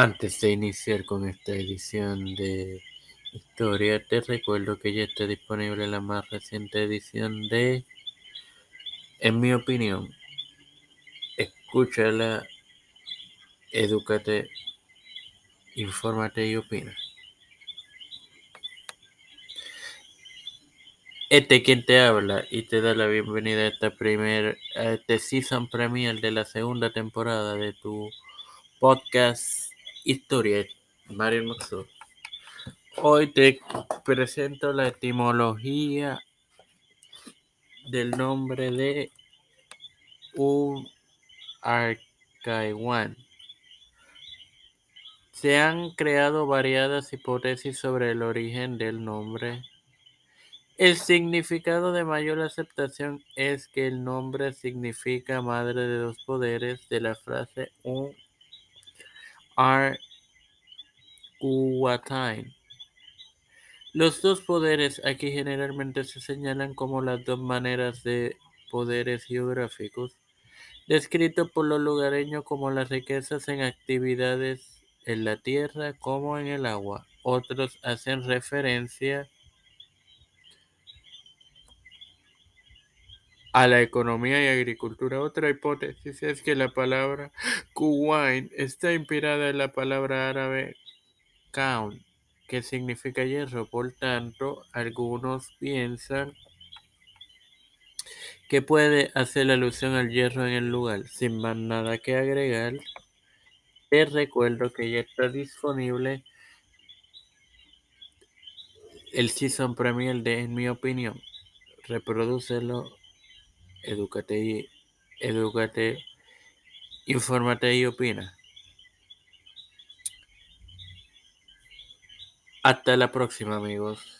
Antes de iniciar con esta edición de historia, te recuerdo que ya está disponible la más reciente edición de En mi opinión. Escúchala, edúcate, infórmate y opina. Este quien te habla y te da la bienvenida a esta primer, este season premier de la segunda temporada de tu podcast Historia, Mario Maxor. Hoy te presento la etimología del nombre de un arcaiwan. Se han creado variadas hipótesis sobre el origen del nombre. El significado de mayor aceptación es que el nombre significa madre de dos poderes de la frase un Ar-Uwatain. Los dos poderes aquí generalmente se señalan como las dos maneras de poderes geográficos, descritos por los lugareños como las riquezas en actividades en la tierra como en el agua. Otros hacen referencia a la economía y agricultura. Otra hipótesis es que la palabra Kuwain está inspirada en la palabra árabe kaun, que significa hierro. Por tanto, algunos piensan que puede hacer alusión al hierro en el lugar. Sin más nada que agregar, te recuerdo que ya está disponible el Season Premier de En mi opinión. Reproducelo Edúcate y edúcate, infórmate y opina. Hasta la próxima, amigos.